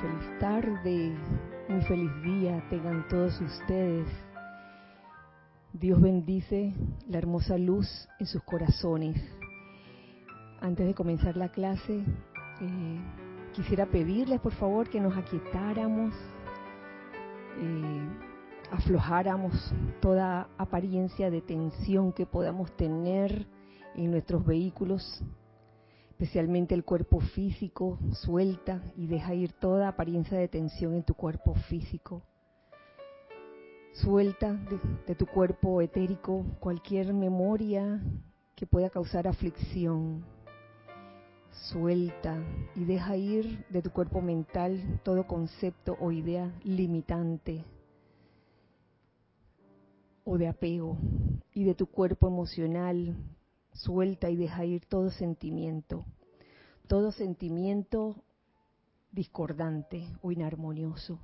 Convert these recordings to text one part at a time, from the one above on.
feliz tarde, muy feliz día tengan todos ustedes. Dios bendice la hermosa luz en sus corazones. Antes de comenzar la clase, eh, quisiera pedirles por favor que nos aquietáramos, eh, aflojáramos toda apariencia de tensión que podamos tener en nuestros vehículos especialmente el cuerpo físico, suelta y deja ir toda apariencia de tensión en tu cuerpo físico. Suelta de, tu cuerpo etérico cualquier memoria que pueda causar aflicción. Suelta y deja ir de tu cuerpo mental todo concepto o idea limitante o de apego. Y de tu cuerpo emocional, Suelta y deja ir todo sentimiento, todo sentimiento discordante o inarmonioso.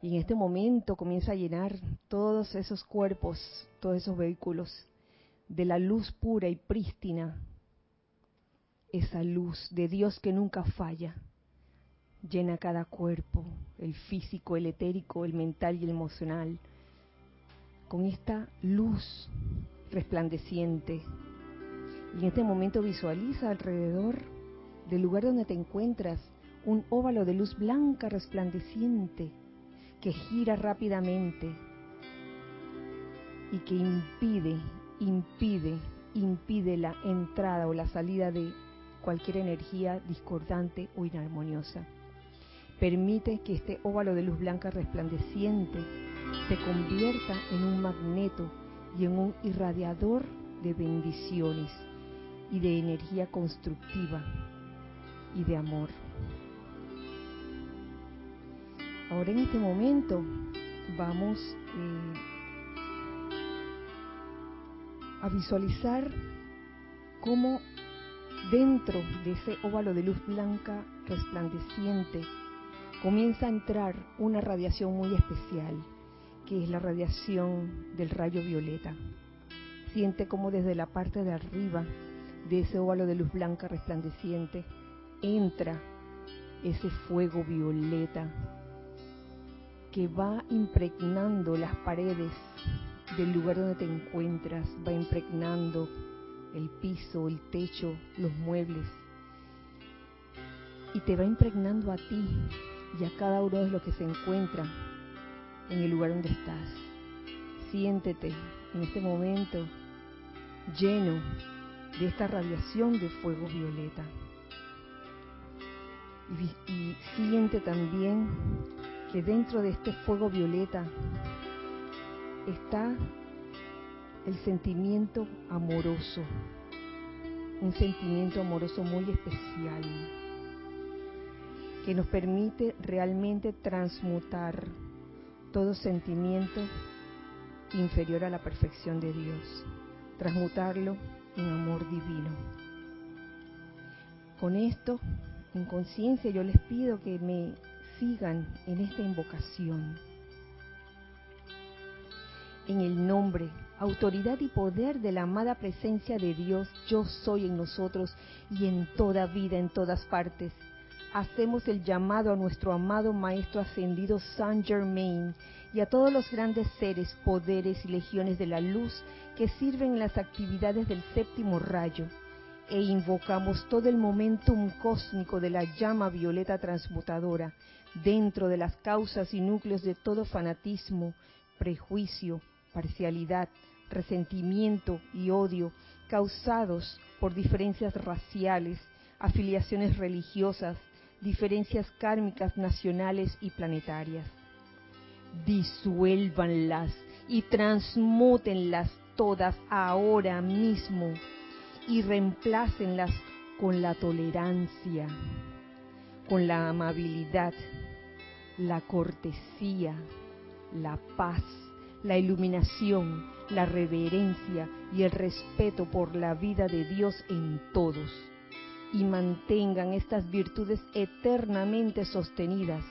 Y en este momento comienza a llenar todos esos cuerpos, todos esos vehículos de la luz pura y prístina, esa luz de Dios que nunca falla. Llena cada cuerpo, el físico, el etérico, el mental y el emocional, con esta luz resplandeciente y en este momento visualiza alrededor del lugar donde te encuentras un óvalo de luz blanca resplandeciente que gira rápidamente y que impide, impide, impide la entrada o la salida de cualquier energía discordante o inarmoniosa. Permite que este óvalo de luz blanca resplandeciente se convierta en un magneto y en un irradiador de bendiciones y de energía constructiva y de amor. Ahora en este momento vamos eh, a visualizar cómo dentro de ese óvalo de luz blanca resplandeciente comienza a entrar una radiación muy especial, que es la radiación del rayo violeta. Siente como desde la parte de arriba de ese óvalo de luz blanca resplandeciente, entra ese fuego violeta que va impregnando las paredes del lugar donde te encuentras, va impregnando el piso, el techo, los muebles, y te va impregnando a ti y a cada uno de los que se encuentra en el lugar donde estás. Siéntete en este momento lleno de esta radiación de fuego violeta. Y, siente también que dentro de este fuego violeta está el sentimiento amoroso, un sentimiento amoroso muy especial, que nos permite realmente transmutar todo sentimiento inferior a la perfección de Dios, transmutarlo en amor divino. Con esto, en conciencia, yo les pido que me sigan en esta invocación. En el nombre, autoridad y poder de la amada presencia de Dios, yo soy en nosotros y en toda vida, en todas partes. Hacemos el llamado a nuestro amado Maestro Ascendido Saint Germain y a todos los grandes seres, poderes y legiones de la luz que sirven en las actividades del séptimo rayo, e invocamos todo el momentum cósmico de la llama violeta transmutadora dentro de las causas y núcleos de todo fanatismo, prejuicio, parcialidad, resentimiento y odio causados por diferencias raciales, afiliaciones religiosas, diferencias kármicas nacionales y planetarias. Disuélvanlas y transmútenlas todas ahora mismo y reemplácenlas con la tolerancia, con la amabilidad, la cortesía, la paz, la iluminación, la reverencia y el respeto por la vida de Dios en todos. Y mantengan estas virtudes eternamente sostenidas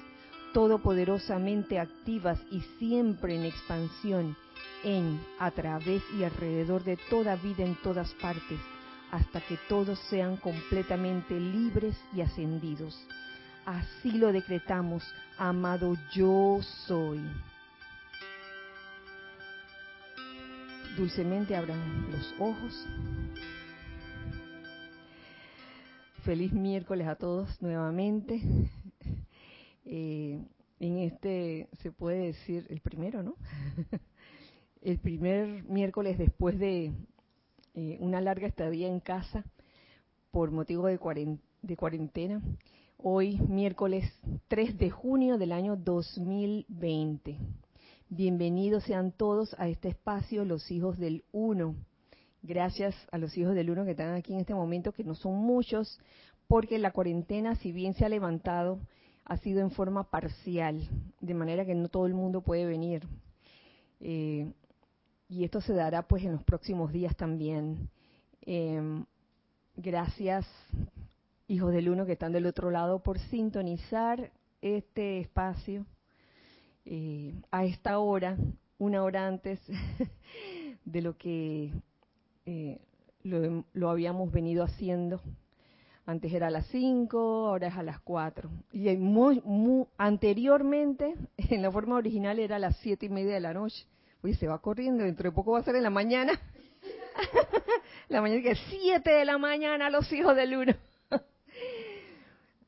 todopoderosamente activas y siempre en expansión en, a través y alrededor de toda vida en todas partes, hasta que todos sean completamente libres y ascendidos. así lo decretamos, amado yo soy. Dulcemente abran los ojos. Feliz miércoles a todos nuevamente. Eh, en este, se puede decir, el primero, ¿no? el primer miércoles después de eh, una larga estadía en casa por motivo de, de cuarentena. Hoy, miércoles 3 de junio del año 2020. Bienvenidos sean todos a este espacio, los hijos del uno. Gracias a los hijos del uno que están aquí en este momento, que no son muchos, porque la cuarentena, si bien se ha levantado, ha sido en forma parcial, de manera que no todo el mundo puede venir. Eh, y esto se dará pues en los próximos días también. Em, gracias, hijos del uno que están del otro lado, por sintonizar este espacio eh, a esta hora, una hora antes de lo que eh, lo, lo, habíamos venido haciendo. Antes era a las 5, ahora es a las 4. Y muy, anteriormente, en la forma original, era a las siete y media de la noche. Oye, se va corriendo, dentro de poco va a ser en la mañana. la mañana que 7 de la mañana, los hijos del uno.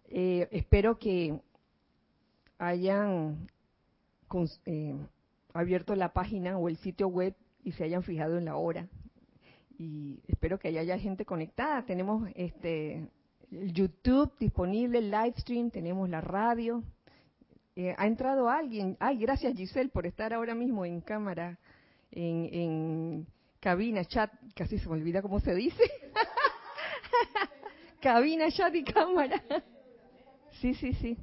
eh, espero que hayan eh, abierto la página o el sitio web y se hayan fijado en la hora. Y espero que haya gente conectada. Tenemos este el YouTube disponible, el live stream, tenemos la radio, eh, ha entrado alguien. Ay, gracias Giselle por estar ahora mismo en cámara, en, cabina, chat, casi se me olvida cómo se dice. cabina, chat y cámara. sí, sí, sí.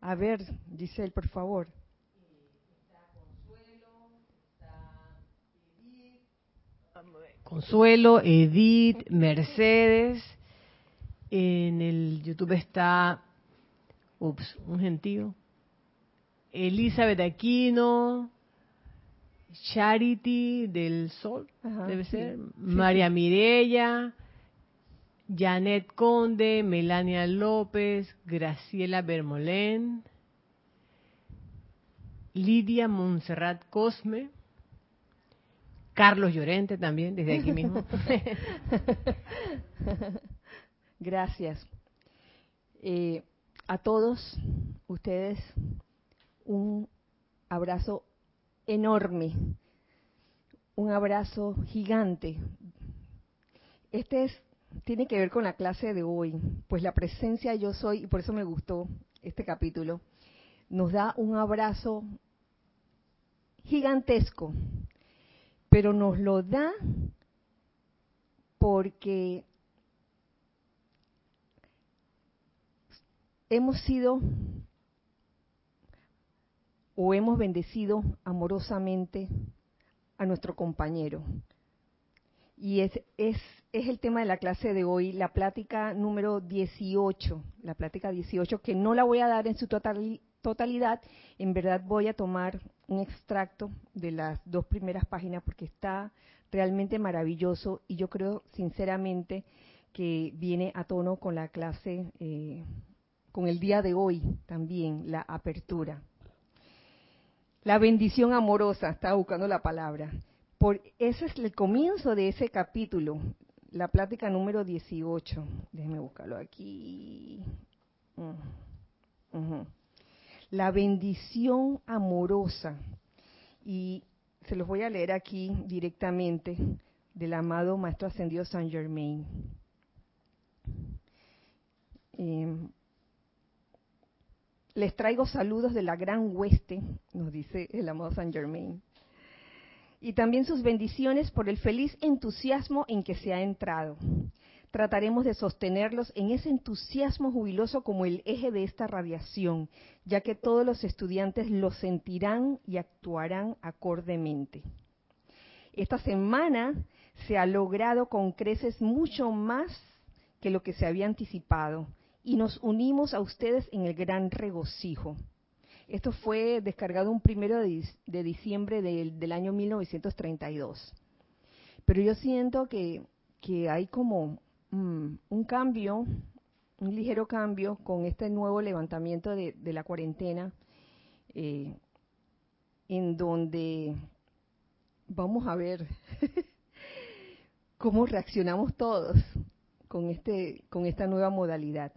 A ver, Giselle, por favor. Consuelo, Edith, Mercedes. En el YouTube está, ups, un gentío. Elizabeth Aquino, Charity del Sol, debe ser, María Mirella, Janet Conde, Melania López, Graciela Bermolén, Lidia Montserrat Cosme, Carlos Llorente también, desde aquí mismo. Gracias. Eh, a todos ustedes un abrazo enorme, un abrazo gigante. Este es, tiene que ver con la clase de hoy, pues la presencia yo soy, y por eso me gustó este capítulo, nos da un abrazo gigantesco, pero nos lo da porque hemos sido o hemos bendecido amorosamente a nuestro compañero. Y es, es, el tema de la clase de hoy, la plática número 18, la plática 18, que no la voy a dar en su totalidad, en verdad voy a tomar un extracto de las dos primeras páginas porque está realmente maravilloso y yo creo sinceramente que viene a tono con la clase, eh, con el día de hoy también, la apertura. La bendición amorosa, estaba buscando la palabra. Por, ese es el comienzo de ese capítulo, la plática número 18. Déjenme buscarlo aquí. Mm, la bendición amorosa. Y se los voy a leer aquí directamente del amado Maestro Ascendido San Germain. Eh, les traigo saludos de la gran hueste, nos dice el amado San Germain. Y también sus bendiciones por el feliz entusiasmo en que se ha entrado. Trataremos de sostenerlos en ese entusiasmo jubiloso como el eje de esta radiación, ya que todos los estudiantes lo sentirán y actuarán acordemente. Esta semana se ha logrado con creces mucho más que lo que se había anticipado y nos unimos a ustedes en el gran regocijo. Esto fue descargado un primero de, diciembre del, año 1932. Pero yo siento que, hay como mm, un cambio un ligero cambio con este nuevo levantamiento de, la cuarentena, eh, en donde vamos a ver cómo reaccionamos todos con este con esta nueva modalidad.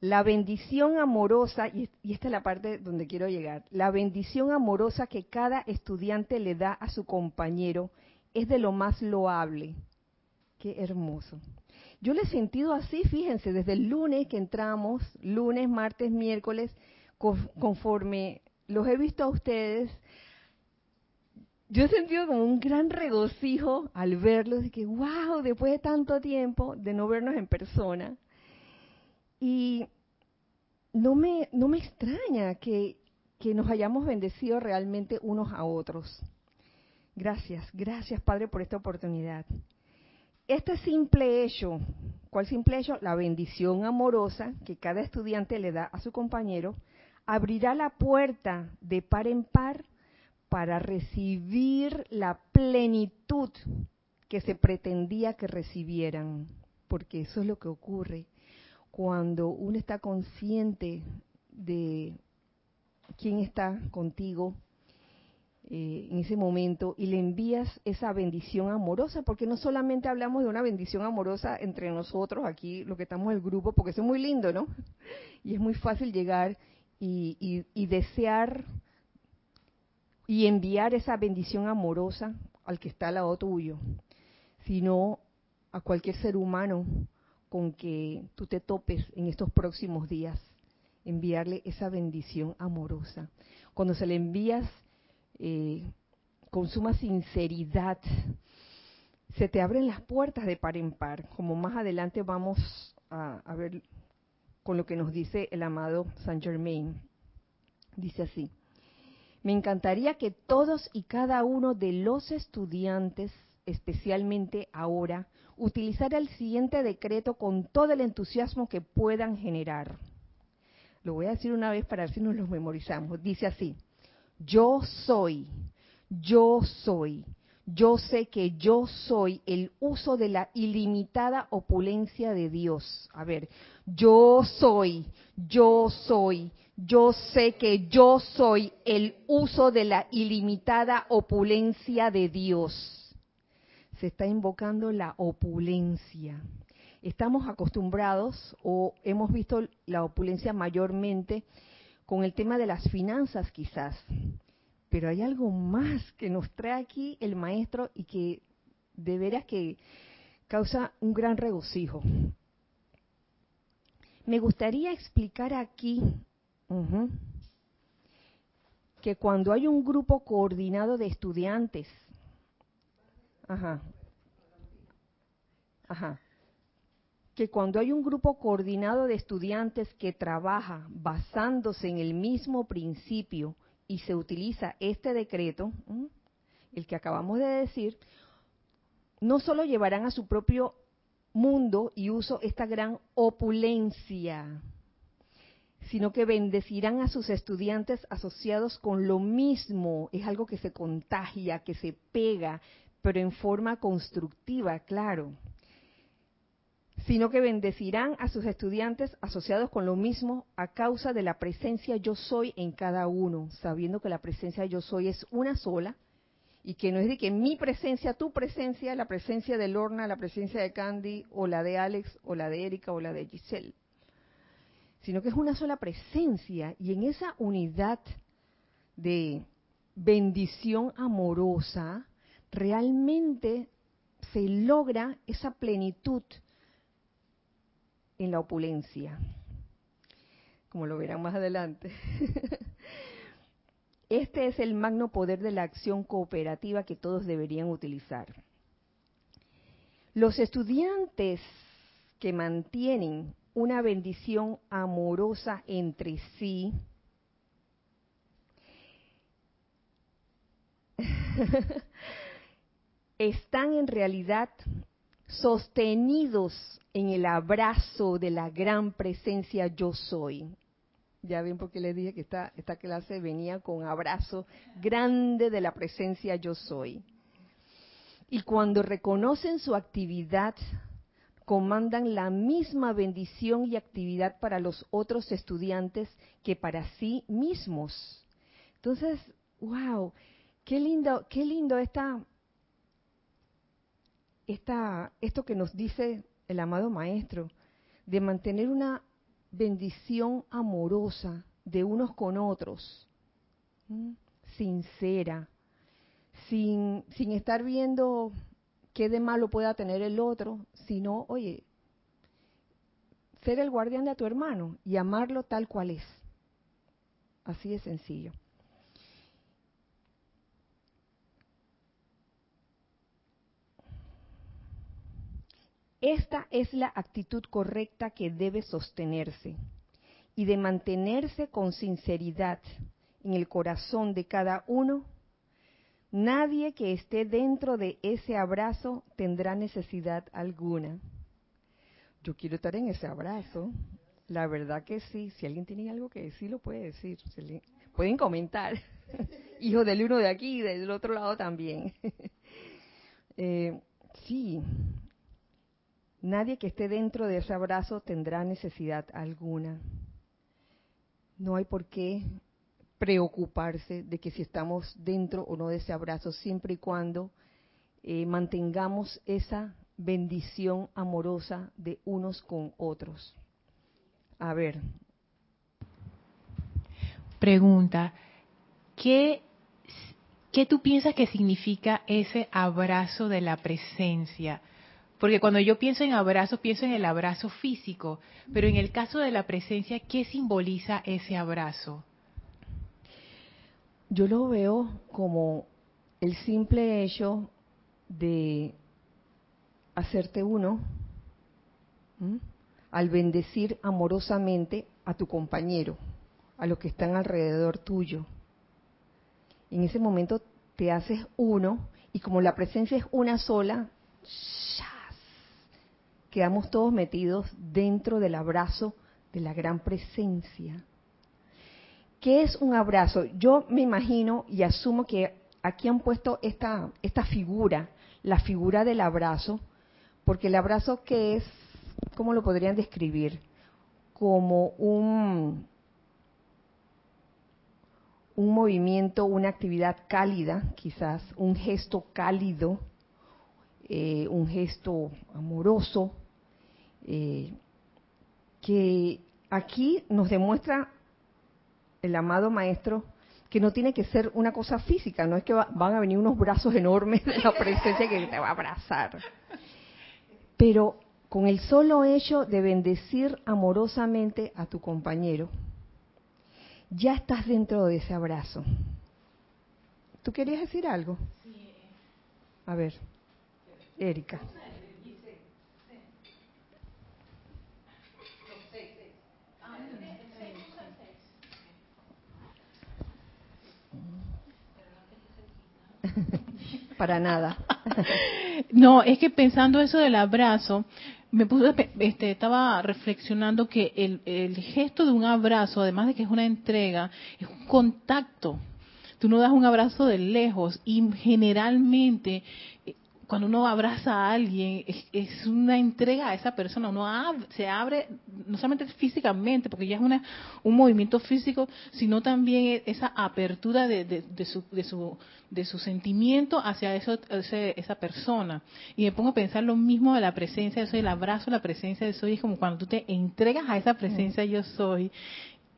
La bendición amorosa, y, esta es la parte donde quiero llegar, la bendición amorosa que cada estudiante le da a su compañero es de lo más loable. Qué hermoso. Yo le he sentido así, fíjense, desde el lunes que entramos, lunes, martes, miércoles, conforme los he visto a ustedes, yo he sentido como un gran regocijo al verlos, de que, wow, después de tanto tiempo de no vernos en persona, y no me, no me extraña que, que nos hayamos bendecido realmente unos a otros. Gracias, gracias Padre por esta oportunidad. Este simple hecho, ¿cuál simple hecho? La bendición amorosa que cada estudiante le da a su compañero, abrirá la puerta de par en par para recibir la plenitud que se pretendía que recibieran, porque eso es lo que ocurre cuando uno está consciente de quién está contigo eh, en ese momento y le envías esa bendición amorosa, porque no solamente hablamos de una bendición amorosa entre nosotros aquí, lo que estamos en el grupo, porque eso es muy lindo, ¿no? Y es muy fácil llegar y, y desear y enviar esa bendición amorosa al que está al lado tuyo, sino a cualquier ser humano con que tú te topes en estos próximos días, enviarle esa bendición amorosa. Cuando se le envías eh, con suma sinceridad, se te abren las puertas de par en par, como más adelante vamos a, ver con lo que nos dice el amado Saint Germain. Dice así, me encantaría que todos y cada uno de los estudiantes, especialmente ahora, utilizar el siguiente decreto con todo el entusiasmo que puedan generar. Lo voy a decir una vez para ver si nos lo memorizamos. Dice así, yo soy, yo soy, yo sé que yo soy el uso de la ilimitada opulencia de Dios. A ver, yo soy, yo soy, yo sé que yo soy el uso de la ilimitada opulencia de Dios se está invocando la opulencia. Estamos acostumbrados o hemos visto la opulencia mayormente con el tema de las finanzas quizás, pero hay algo más que nos trae aquí el maestro y que de veras que causa un gran regocijo. Me gustaría explicar aquí que cuando hay un grupo coordinado de estudiantes Ajá. Ajá. Que cuando hay un grupo coordinado de estudiantes que trabaja basándose en el mismo principio y se utiliza este decreto, el que acabamos de decir, no solo llevarán a su propio mundo y uso esta gran opulencia, sino que bendecirán a sus estudiantes asociados con lo mismo. Es algo que se contagia, que se pega, pero en forma constructiva, claro, sino que bendecirán a sus estudiantes asociados con lo mismo a causa de la presencia yo soy en cada uno, sabiendo que la presencia yo soy es una sola y que no es de que mi presencia, tu presencia, la presencia de Lorna, la presencia de Candy o la de Alex o la de Erika o la de Giselle, sino que es una sola presencia y en esa unidad de bendición amorosa, realmente se logra esa plenitud en la opulencia, como lo verán más adelante. Este es el magno poder de la acción cooperativa que todos deberían utilizar. Los estudiantes que mantienen una bendición amorosa entre sí, están en realidad sostenidos en el abrazo de la gran presencia yo soy. Ya ven porque les dije que esta, esta clase venía con abrazo grande de la presencia yo soy. Y cuando reconocen su actividad, comandan la misma bendición y actividad para los otros estudiantes que para sí mismos. Entonces, wow, qué lindo, qué lindo esta, esta, esto que nos dice el amado maestro, de mantener una bendición amorosa de unos con otros, sincera, sin, sin estar viendo qué de malo pueda tener el otro, sino, oye, ser el guardián de tu hermano y amarlo tal cual es. Así de sencillo. Esta es la actitud correcta que debe sostenerse y de mantenerse con sinceridad en el corazón de cada uno Nadie que esté dentro de ese abrazo tendrá necesidad alguna. Yo quiero estar en ese abrazo. La verdad que sí. Si alguien tiene algo que decir, lo puede decir. Pueden comentar. Hijo del uno de aquí y del otro lado también. eh, sí. Nadie que esté dentro de ese abrazo tendrá necesidad alguna. No hay por qué preocuparse de que si estamos dentro o no de ese abrazo, siempre y cuando eh, mantengamos esa bendición amorosa de unos con otros. A ver. Pregunta, ¿qué, ¿qué tú piensas que significa ese abrazo de la presencia? Porque cuando yo pienso en abrazo, pienso en el abrazo físico, pero en el caso de la presencia, ¿qué simboliza ese abrazo? Yo lo veo como el simple hecho de hacerte uno al bendecir amorosamente a tu compañero, a los que están alrededor tuyo. En ese momento te haces uno y como la presencia es una sola, quedamos todos metidos dentro del abrazo de la gran presencia. ¿Qué es un abrazo? Yo me imagino y asumo que aquí han puesto esta, esta figura, la figura del abrazo, porque el abrazo que es, ¿cómo lo podrían describir? Como un, un movimiento, una actividad cálida, quizás, un gesto cálido, eh, un gesto amoroso, eh, que aquí nos demuestra el amado maestro que no tiene que ser una cosa física, no es que van a venir unos brazos enormes de la presencia que te va a abrazar. Pero con el solo hecho de bendecir amorosamente a tu compañero, ya estás dentro de ese abrazo. ¿Tú querías decir algo? A ver, Erika. Para nada. no, es que pensando eso del abrazo, me puse, este, estaba reflexionando que el, el gesto de un abrazo, además de que es una entrega, es un contacto. Tú no das un abrazo de lejos y generalmente cuando uno abraza a alguien, es, una entrega a esa persona, uno se abre no solamente físicamente, porque ya es una, un movimiento físico, sino también esa apertura de, de, su, de, su, de su sentimiento hacia eso, esa persona. Y me pongo a pensar lo mismo de la presencia de soy, el abrazo, la presencia de soy, es como cuando tú te entregas a esa presencia yo soy,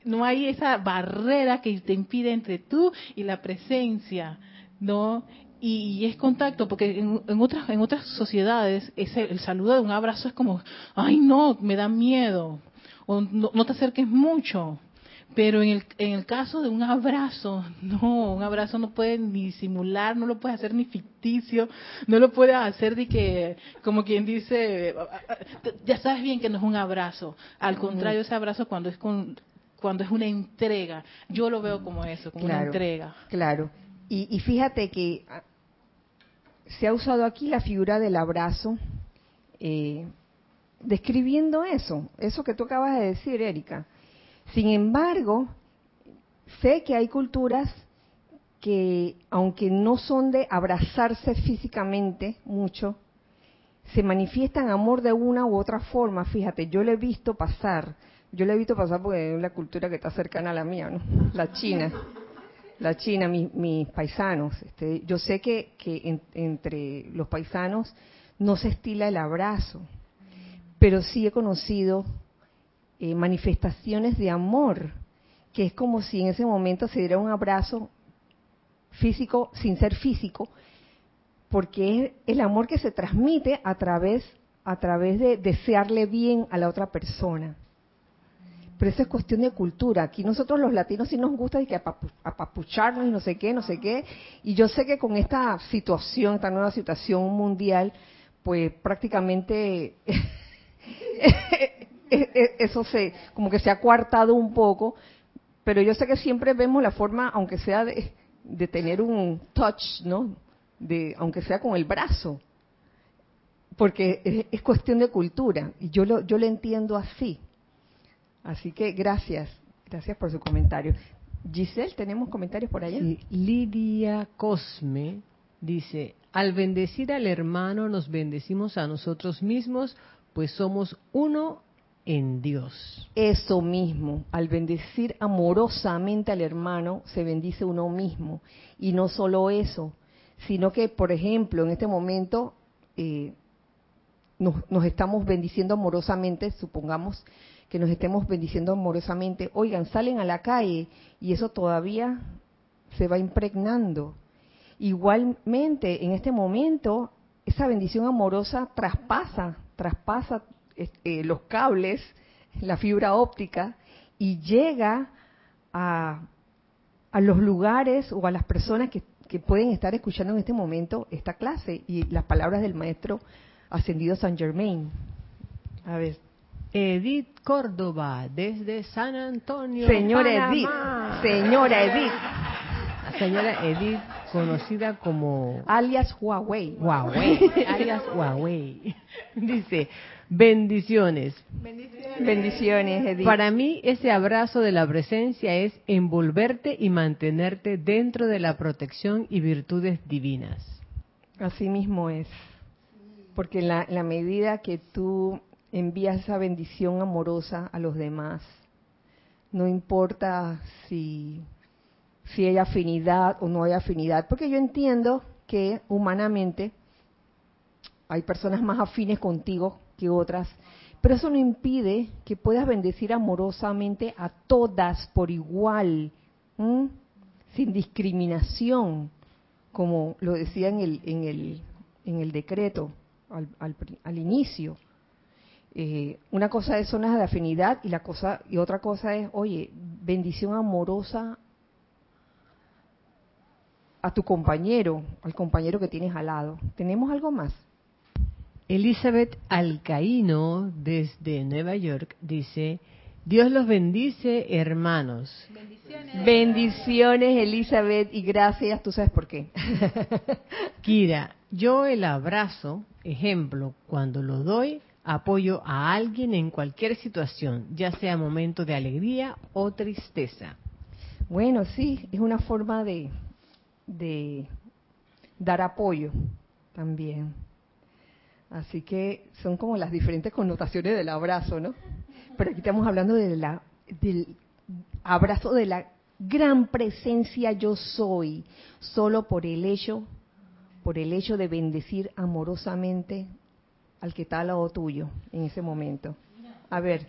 no hay esa barrera que te impide entre tú y la presencia, ¿no? Y, es contacto, porque en, otras en otras sociedades ese, el saludo de un abrazo es como, ay no, me da miedo, o no, te acerques mucho. Pero en el, en el caso de un abrazo, no, un abrazo no puede ni simular, no lo puede hacer ni ficticio, no lo puede hacer de que, como quien dice, ya sabes bien que no es un abrazo. Al contrario, ese abrazo cuando es con, cuando es una entrega, yo lo veo como eso, como una entrega. Claro. Y, y, fíjate que se ha usado aquí la figura del abrazo, eh, describiendo eso, eso que tú acabas de decir, Erika. Sin embargo, sé que hay culturas que, aunque no son de abrazarse físicamente mucho, se manifiesta en amor de una u otra forma. Fíjate, yo lo he visto pasar, yo lo he visto pasar porque es la cultura que está cercana a la mía, ¿no? La China, la China, mis paisanos. Este, yo sé que, que entre los paisanos no se estila el abrazo, pero sí he conocido eh, manifestaciones de amor, que es como si en ese momento se diera un abrazo físico sin ser físico, porque es el amor que se transmite a través, a través de desearle bien a la otra persona. Pero eso es cuestión de cultura. Aquí nosotros los latinos sí nos gusta y que apapucharnos y no sé qué, no sé qué. Y yo sé que con esta situación, esta nueva situación mundial, pues prácticamente eso se, como que se ha coartado un poco. Pero yo sé que siempre vemos la forma, aunque sea de, tener un touch, ¿no? de aunque sea con el brazo, porque es, cuestión de cultura y yo lo yo lo entiendo así. Así que gracias, gracias por su comentario. Giselle, ¿tenemos comentarios por allá? Lidia Cosme dice, al bendecir al hermano nos bendecimos a nosotros mismos, pues somos uno en Dios. Eso mismo, al bendecir amorosamente al hermano, se bendice uno mismo. Y no solo eso, sino que, por ejemplo, en este momento eh, nos, estamos bendiciendo amorosamente, supongamos que nos estemos bendiciendo amorosamente, oigan, salen a la calle y eso todavía se va impregnando. Igualmente, en este momento, esa bendición amorosa traspasa, traspasa este, los cables, la fibra óptica, y llega a, a los lugares o a las personas que que pueden estar escuchando en este momento esta clase y las palabras del maestro ascendido San Germain. A ver. Edith Córdoba, desde San Antonio. Señora Edith, señora Edith. señora Edith, conocida como... Alias Huawei. Huawei, alias Huawei. Dice, Bendiciones. Bendiciones. Edith. Para mí ese abrazo de la presencia es envolverte y mantenerte dentro de la protección y virtudes divinas. Así mismo es. Porque en la, la medida que tú envías esa bendición amorosa a los demás, no importa si, hay afinidad o no hay afinidad, porque yo entiendo que humanamente hay personas más afines contigo que otras, pero eso no impide que puedas bendecir amorosamente a todas por igual, sin discriminación, como lo decía en el, en el, en el decreto al, al, inicio. Eh, una cosa es zonas de afinidad y la cosa y otra cosa es, oye, bendición amorosa a tu compañero, al compañero que tienes al lado. ¿Tenemos algo más? Elizabeth Alcaíno, desde Nueva York, dice, Dios los bendice, hermanos. Bendiciones. Bendiciones, Elizabeth, y gracias, tú sabes por qué. Kira, yo el abrazo, ejemplo, cuando lo doy, apoyo a alguien en cualquier situación, ya sea momento de alegría o tristeza. Bueno, sí, es una forma de, de dar apoyo también. Así que son como las diferentes connotaciones del abrazo, ¿no? Pero aquí estamos hablando de la, del abrazo de la gran presencia yo soy, solo por el hecho, por el hecho de bendecir amorosamente al que está al lado tuyo en ese momento. A ver.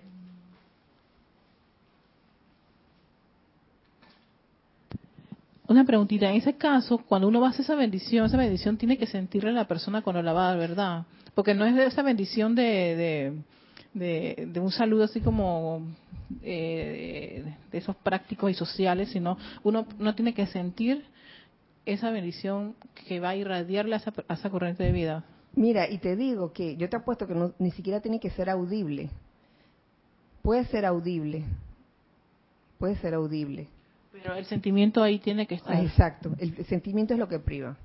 Una preguntita, en ese caso, cuando uno va a hacer esa bendición, esa bendición tiene que sentirle a la persona cuando la va a dar, ¿verdad? porque no es de esa bendición de, de, un saludo así como eh, de esos prácticos y sociales, sino uno no tiene que sentir esa bendición que va a irradiarle a esa, corriente de vida. Mira, y te digo que yo te apuesto que ni siquiera tiene que ser audible. Puede ser audible. Puede ser audible. Pero el sentimiento ahí tiene que estar. exacto. El sentimiento es lo que priva.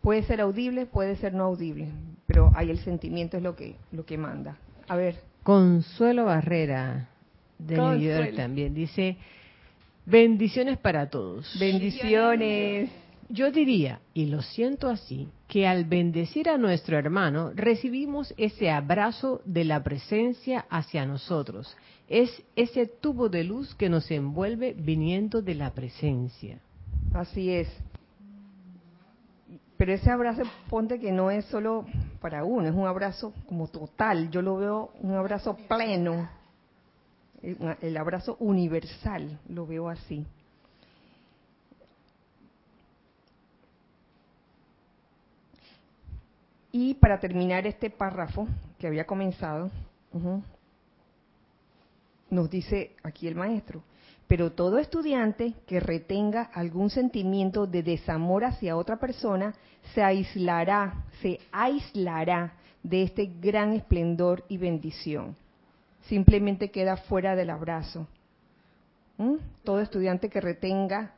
Puede ser audible, puede ser no audible, pero ahí el sentimiento es lo que lo que manda. A ver. Consuelo Barrera de New York también dice bendiciones para todos. Bendiciones. Yo diría, y lo siento así, que al bendecir a nuestro hermano recibimos ese abrazo de la presencia hacia nosotros. Es ese tubo de luz que nos envuelve viniendo de la presencia. Así es. Pero ese abrazo, ponte que no es solo para uno, es un abrazo como total. Yo lo veo un abrazo pleno, el abrazo universal, lo veo así. Y para terminar este párrafo que había comenzado, nos dice aquí el maestro, pero todo estudiante que retenga algún sentimiento de desamor hacia otra persona se aislará, se aislará de este gran esplendor y bendición. Simplemente queda fuera del abrazo. Todo estudiante que retenga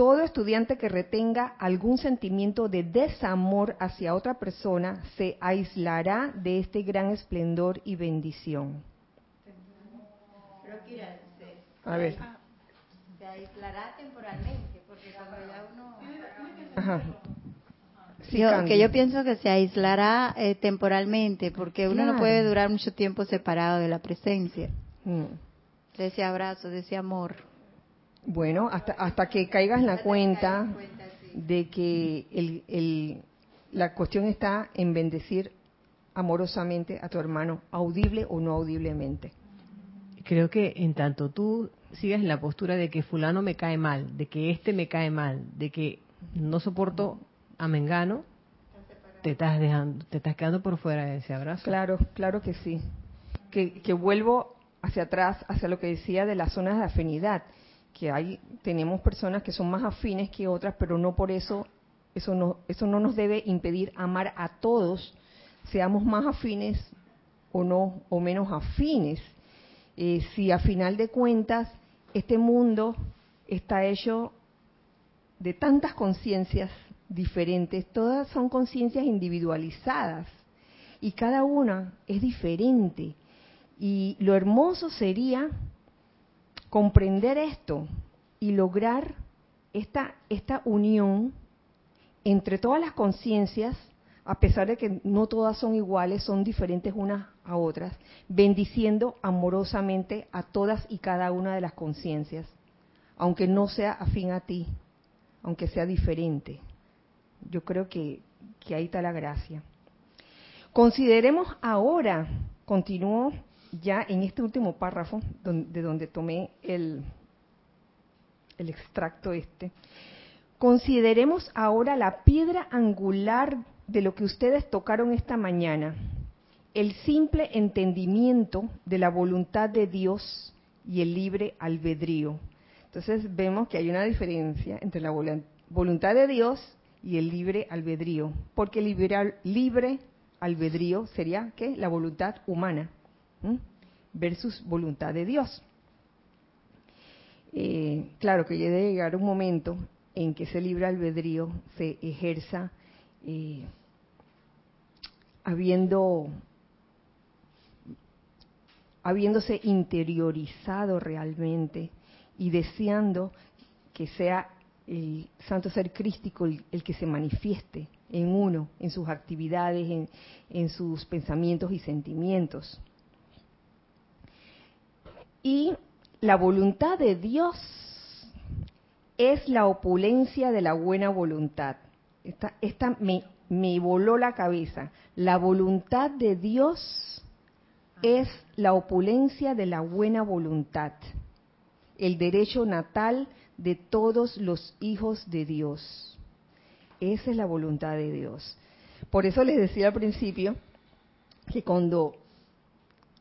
todo estudiante que retenga algún sentimiento de desamor hacia otra persona se aislará de este gran esplendor y bendición. a ver. Se aislará temporalmente, porque cuando ya uno... Ajá. que yo pienso que se aislará eh, temporalmente, porque uno no puede durar mucho tiempo separado de la presencia. Mm. De ese abrazo, de ese amor. Bueno, hasta, hasta que caigas en la cuenta de que el, la cuestión está en bendecir amorosamente a tu hermano, audible o no audiblemente. Creo que en tanto tú sigas en la postura de que fulano me cae mal, de que este me cae mal, de que no soporto a Mengano, te estás dejando, te estás quedando por fuera de ese abrazo. Claro, claro que sí. Que, que vuelvo hacia atrás, hacia lo que decía de las zonas de afinidad que hay tenemos personas que son más afines que otras, pero no por eso eso no eso no nos debe impedir amar a todos, seamos más afines o no o menos afines. Eh, si a final de cuentas este mundo está hecho de tantas conciencias diferentes, todas son conciencias individualizadas y cada una es diferente. Y lo hermoso sería comprender esto y lograr esta, esta unión entre todas las conciencias, a pesar de que no todas son iguales, son diferentes unas a otras, bendiciendo amorosamente a todas y cada una de las conciencias, aunque no sea afín a ti, aunque sea diferente. Yo creo que, que ahí está la gracia. Consideremos ahora, continúo ya en este último párrafo, de donde tomé el, extracto este, consideremos ahora la piedra angular de lo que ustedes tocaron esta mañana, el simple entendimiento de la voluntad de Dios y el libre albedrío. Entonces vemos que hay una diferencia entre la voluntad de Dios y el libre albedrío, porque el libre, albedrío sería ¿qué? la voluntad humana versus voluntad de Dios. Eh, claro que debe llegar un momento en que ese libre albedrío se ejerza eh, habiendo habiéndose interiorizado realmente y deseando que sea el santo ser crístico el, que se manifieste en uno, en sus actividades, en sus pensamientos y sentimientos. Y la voluntad de Dios es la opulencia de la buena voluntad. Esta, esta me, me voló la cabeza. La voluntad de Dios es la opulencia de la buena voluntad, el derecho natal de todos los hijos de Dios. Esa es la voluntad de Dios. Por eso les decía al principio que cuando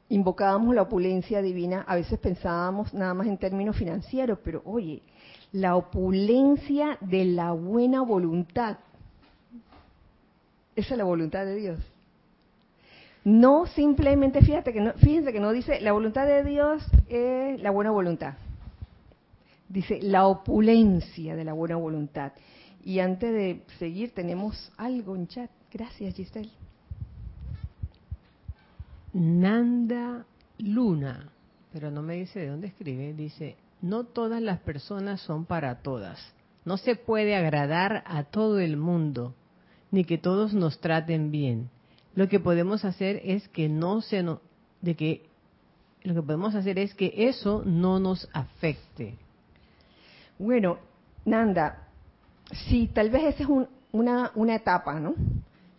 invocábamos la opulencia divina, a veces pensábamos nada más en términos financieros, pero oye, la opulencia de la buena voluntad, esa es la voluntad de Dios. No simplemente, fíjate que no, fíjense que no dice la voluntad de Dios es la buena voluntad. Dice la opulencia de la buena voluntad. Y antes de seguir tenemos algo en chat. Gracias, Giselle. Nanda Luna, pero no me dice de dónde escribe, dice, no todas las personas son para todas. No se puede agradar a todo el mundo, ni que todos nos traten bien. Lo que podemos hacer es que no se no, de que lo que podemos hacer es que eso no nos afecte. Bueno, Nanda, sí, tal vez esa es una, una etapa, ¿no?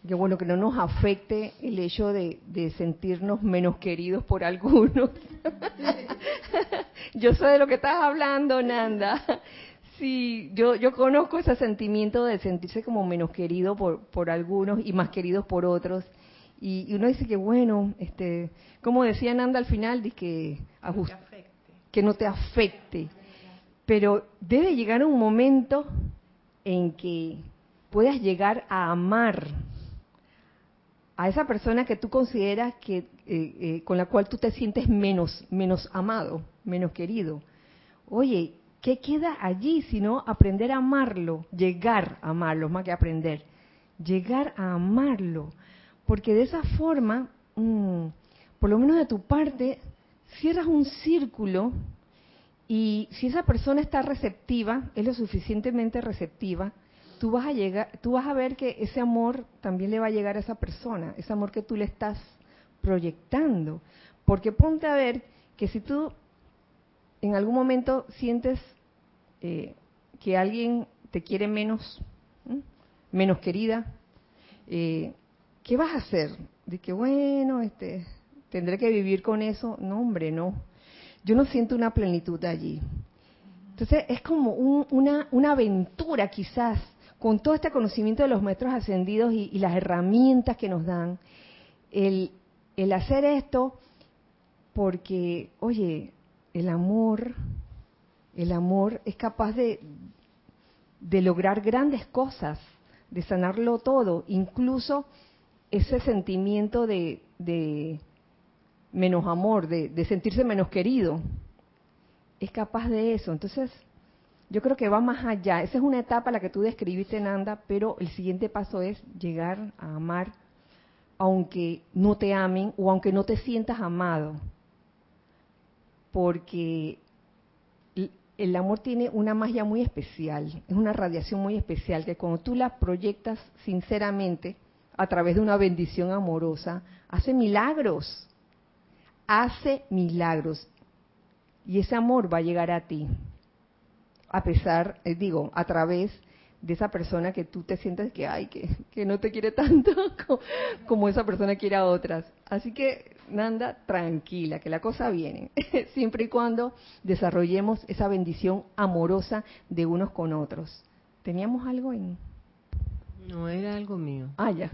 Que bueno, que no nos afecte el hecho de, de sentirnos menos queridos por algunos. yo sé de lo que estás hablando, Nanda. Sí, yo, yo conozco ese sentimiento de sentirse como menos querido por, por algunos y más queridos por otros. Y, uno dice que bueno, este, como decía Nanda al final, dice que, que no te afecte. Pero debe llegar un momento en que puedas llegar a amar a esa persona que tú consideras que eh, eh, con la cual tú te sientes menos menos amado, menos querido. Oye, ¿qué queda allí sino aprender a amarlo, llegar a amarlo, más que aprender, llegar a amarlo, porque de esa forma, mm, por lo menos de tu parte, cierras un círculo y si esa persona está receptiva, es lo suficientemente receptiva, tú vas a llegar, tú vas a ver que ese amor también le va a llegar a esa persona, ese amor que tú le estás proyectando. Porque ponte a ver que si tú en algún momento sientes eh, que alguien te quiere menos, menos querida, eh, ¿qué vas a hacer? De que bueno, este, tendré que vivir con eso. No, hombre, no yo no siento una plenitud allí. Entonces es como una, una aventura quizás con todo este conocimiento de los maestros ascendidos y, las herramientas que nos dan, el, hacer esto porque, oye, el amor, el amor es capaz de, de lograr grandes cosas, de sanarlo todo, incluso ese sentimiento de, de, menos amor, de, sentirse menos querido. Es capaz de eso. Entonces, yo creo que va más allá. Esa es una etapa la que tú describiste, Nanda, pero el siguiente paso es llegar a amar aunque no te amen o aunque no te sientas amado. Porque el amor tiene una magia muy especial, es una radiación muy especial que cuando tú la proyectas sinceramente a través de una bendición amorosa, hace milagros hace milagros. Y ese amor va a llegar a ti. A pesar, eh, digo, a través de esa persona que tú te sientes que, ay, que, que no te quiere tanto como, esa persona quiere a otras. Así que, Nanda, tranquila, que la cosa viene. Siempre y cuando desarrollemos esa bendición amorosa de unos con otros. ¿Teníamos algo en...? No, era algo mío. Ah, ya.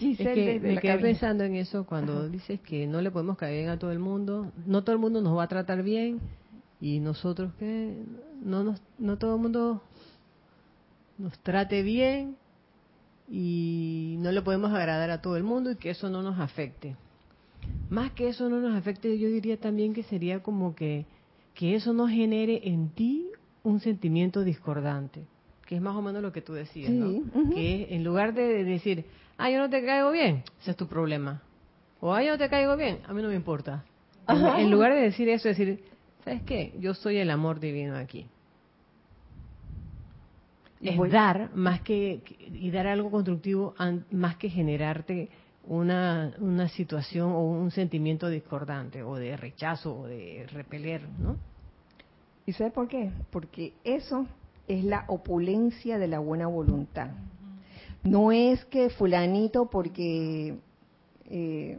es que me quedé pensando en eso cuando dices que no le podemos caer bien a todo el mundo. No todo el mundo nos va a tratar bien y nosotros que no nos, no todo el mundo nos trate bien y no le podemos agradar a todo el mundo y que eso no nos afecte. Más que eso no nos afecte, yo diría también que sería como que, que eso no genere en ti un sentimiento discordante que es más o menos lo que tú decías, ¿no? Que en lugar de decir, ah, yo no te caigo bien, ese es tu problema. O, ah, yo no te caigo bien, a mí no me importa. En, lugar de decir eso, decir, ¿sabes qué? Yo soy el amor divino aquí. Es dar más que, y dar algo constructivo más que generarte una, una situación o un sentimiento discordante o de rechazo o de repeler, ¿no? ¿Y sabes por qué? Porque eso es la opulencia de la buena voluntad. No es que fulanito porque eh,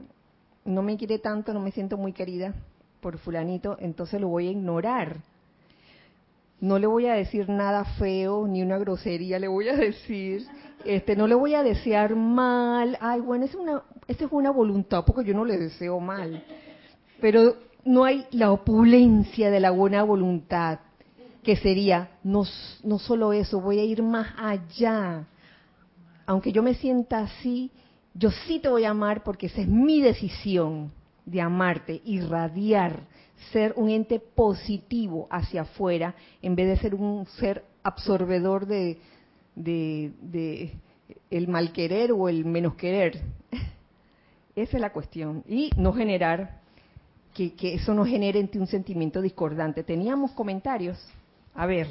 no me quiere tanto, no me siento muy querida por fulanito, entonces lo voy a ignorar. No le voy a decir nada feo, ni una grosería le voy a decir. Este, no le voy a desear mal. Ay, bueno, es una, es una voluntad, porque yo no le deseo mal. Pero no hay la opulencia de la buena voluntad que sería, no, no solo eso, voy a ir más allá. Aunque yo me sienta así, yo sí te voy a amar porque esa es mi decisión de amarte, irradiar, ser un ente positivo hacia afuera, en vez de ser un ser absorbedor de, de, el mal querer o el menos querer. Esa es la cuestión. Y no generar, que, que eso no genere en ti un sentimiento discordante. ¿Teníamos comentarios? A ver.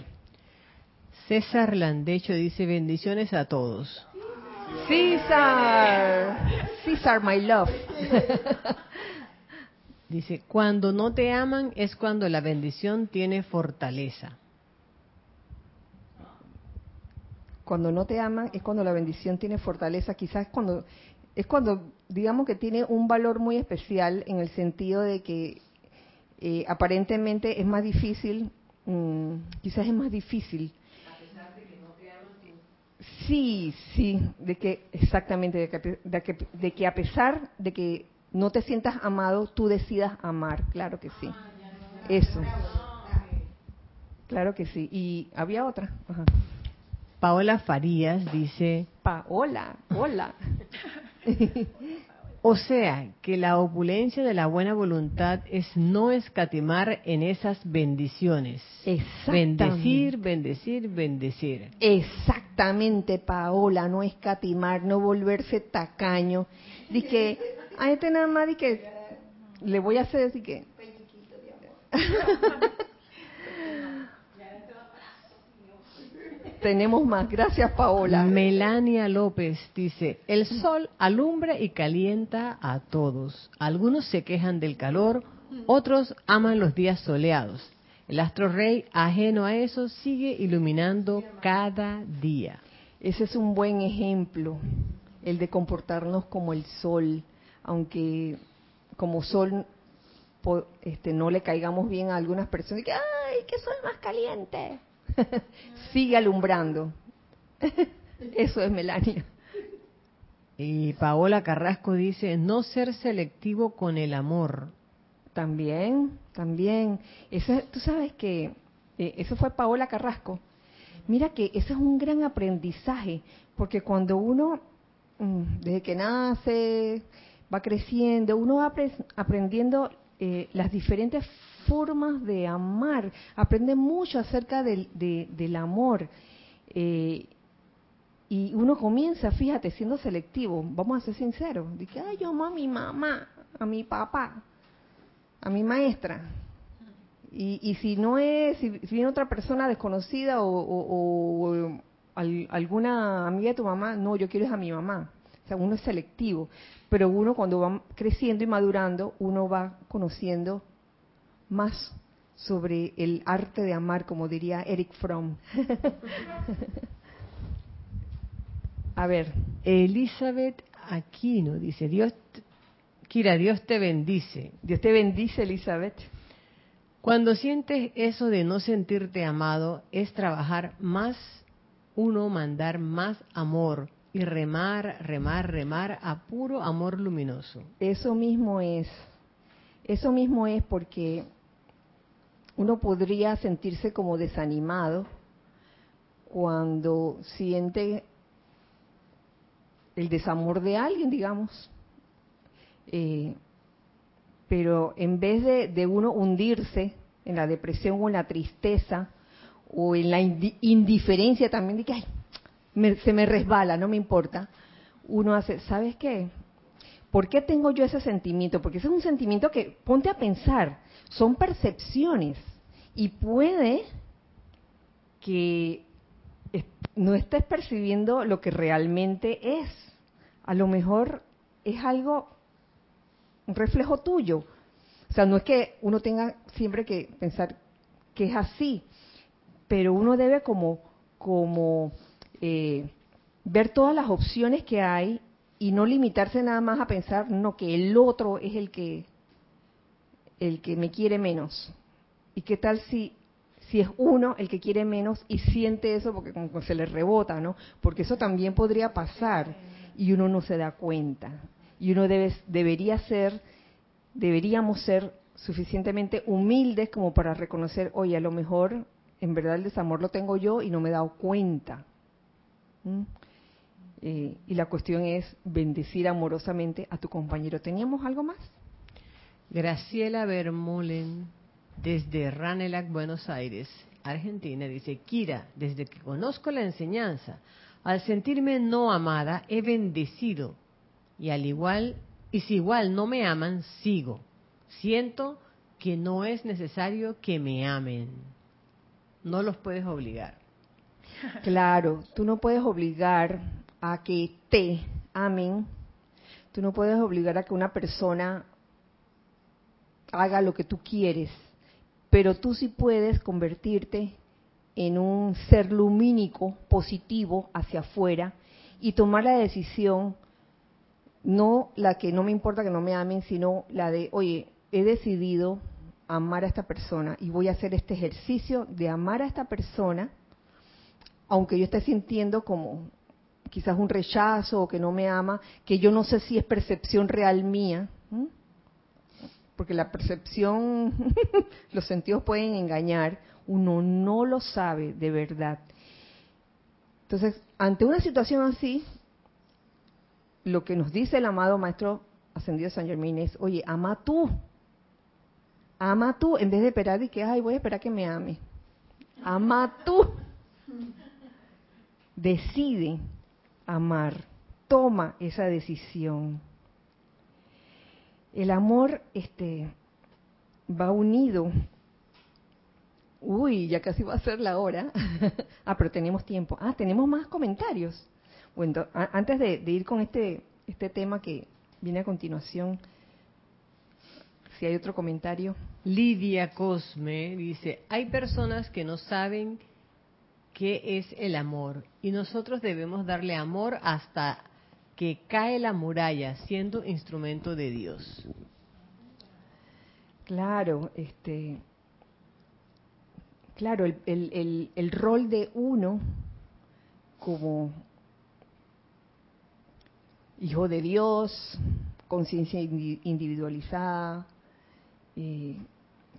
César Landecho dice bendiciones a todos. César, César, my love. Dice, cuando no te aman es cuando la bendición tiene fortaleza. Cuando no te aman es cuando la bendición tiene fortaleza. Quizás cuando es cuando digamos que tiene un valor muy especial en el sentido de que eh, aparentemente es más difícil, mm, quizás es más difícil. A pesar de que no te aman Sí, sí, de que exactamente de que, de que, de que a pesar de que no te sientas amado, tú decidas amar, claro que sí. Eso. Claro que sí. Y había otra. Paola Farías dice... Paola, hola. o sea, que la opulencia de la buena voluntad es no escatimar en esas bendiciones. Bendecir, bendecir, bendecir. Exactamente, Paola, no escatimar, no volverse tacaño. Dice que a este nada más y que le voy a hacer así que... Tenemos más. Gracias, Paola. Melania López dice, el sol alumbra y calienta a todos. Algunos se quejan del calor, otros aman los días soleados. El astro rey, ajeno a eso, sigue iluminando cada día. Ese es un buen ejemplo, el de comportarnos como el sol aunque como sol este, no le caigamos bien a algunas personas, que ¡ay, qué sol más caliente! Sigue alumbrando. Eso es Melania. Y Paola Carrasco dice, no ser selectivo con el amor. También, también. Eso, tú sabes que eh, eso fue Paola Carrasco. Mira que eso es un gran aprendizaje, porque cuando uno, mm, desde que nace, va creciendo, uno va aprendiendo eh, las diferentes formas de amar, aprende mucho acerca del, amor. Eh, y uno comienza, fíjate, siendo selectivo, vamos a ser sinceros, de que, ay, yo amo a mi mamá, a mi papá, a mi maestra. Y, y si no es, si, viene otra persona desconocida o, alguna amiga de tu mamá, no, yo quiero es a mi mamá. O sea, uno es selectivo pero uno cuando va creciendo y madurando, uno va conociendo más sobre el arte de amar, como diría Eric Fromm. A ver. Elizabeth Aquino dice, Dios, Kira, Dios te bendice. Dios te bendice, Elizabeth. Cuando sientes eso de no sentirte amado, es trabajar más uno, mandar más amor, y remar, remar, remar a puro amor luminoso. Eso mismo es. Eso mismo es porque uno podría sentirse como desanimado cuando siente el desamor de alguien, digamos. Eh, pero en vez de, de, uno hundirse en la depresión o en la tristeza o en la indiferencia también de que, ay, se me resbala, no me importa, uno hace, ¿sabes qué? ¿Por qué tengo yo ese sentimiento? Porque ese es un sentimiento que, ponte a pensar, son percepciones y puede que no estés percibiendo lo que realmente es. A lo mejor es algo, un reflejo tuyo. O sea, no es que uno tenga siempre que pensar que es así, pero uno debe como, como eh, ver todas las opciones que hay y no limitarse nada más a pensar no que el otro es el que el que me quiere menos. Y qué tal si si es uno el que quiere menos y siente eso porque como se le rebota no porque eso también podría pasar y uno no se da cuenta. Y uno debe debería ser deberíamos ser suficientemente humildes como para reconocer oye a lo mejor en verdad el desamor lo tengo yo y no me he dado cuenta ¿Mm? Eh, y la cuestión es bendecir amorosamente a tu compañero. ¿Teníamos algo más? Graciela Bermolen, desde Ranelac, Buenos Aires, Argentina, dice, Kira, desde que conozco la enseñanza, al sentirme no amada, he bendecido. Y al igual, y si igual no me aman, sigo. Siento que no es necesario que me amen. No los puedes obligar. Claro, tú no puedes obligar a que te amen, tú no puedes obligar a que una persona haga lo que tú quieres, pero tú sí puedes convertirte en un ser lumínico, positivo hacia afuera y tomar la decisión, no la que no me importa que no me amen, sino la de, oye, he decidido amar a esta persona y voy a hacer este ejercicio de amar a esta persona, aunque yo esté sintiendo como quizás un rechazo o que no me ama, que yo no sé si es percepción real mía, porque la percepción, los sentidos pueden engañar, uno no lo sabe de verdad. Entonces, ante una situación así, lo que nos dice el amado Maestro Ascendido San Germán es, oye, ama tú, ama tú, en vez de esperar y que, ay, voy a esperar que me ame. Ama tú. Decide amar, toma esa decisión. El amor este, va unido. Uy, ya casi va a ser la hora. ah, pero tenemos tiempo. Ah, tenemos más comentarios. Bueno, antes de, ir con este, este tema que viene a continuación, si hay otro comentario. Lidia Cosme dice, hay personas que no saben qué es el amor y nosotros debemos darle amor hasta que cae la muralla siendo instrumento de Dios. Claro, este, claro, el, el, el, rol de uno como hijo de Dios, conciencia individualizada, eh,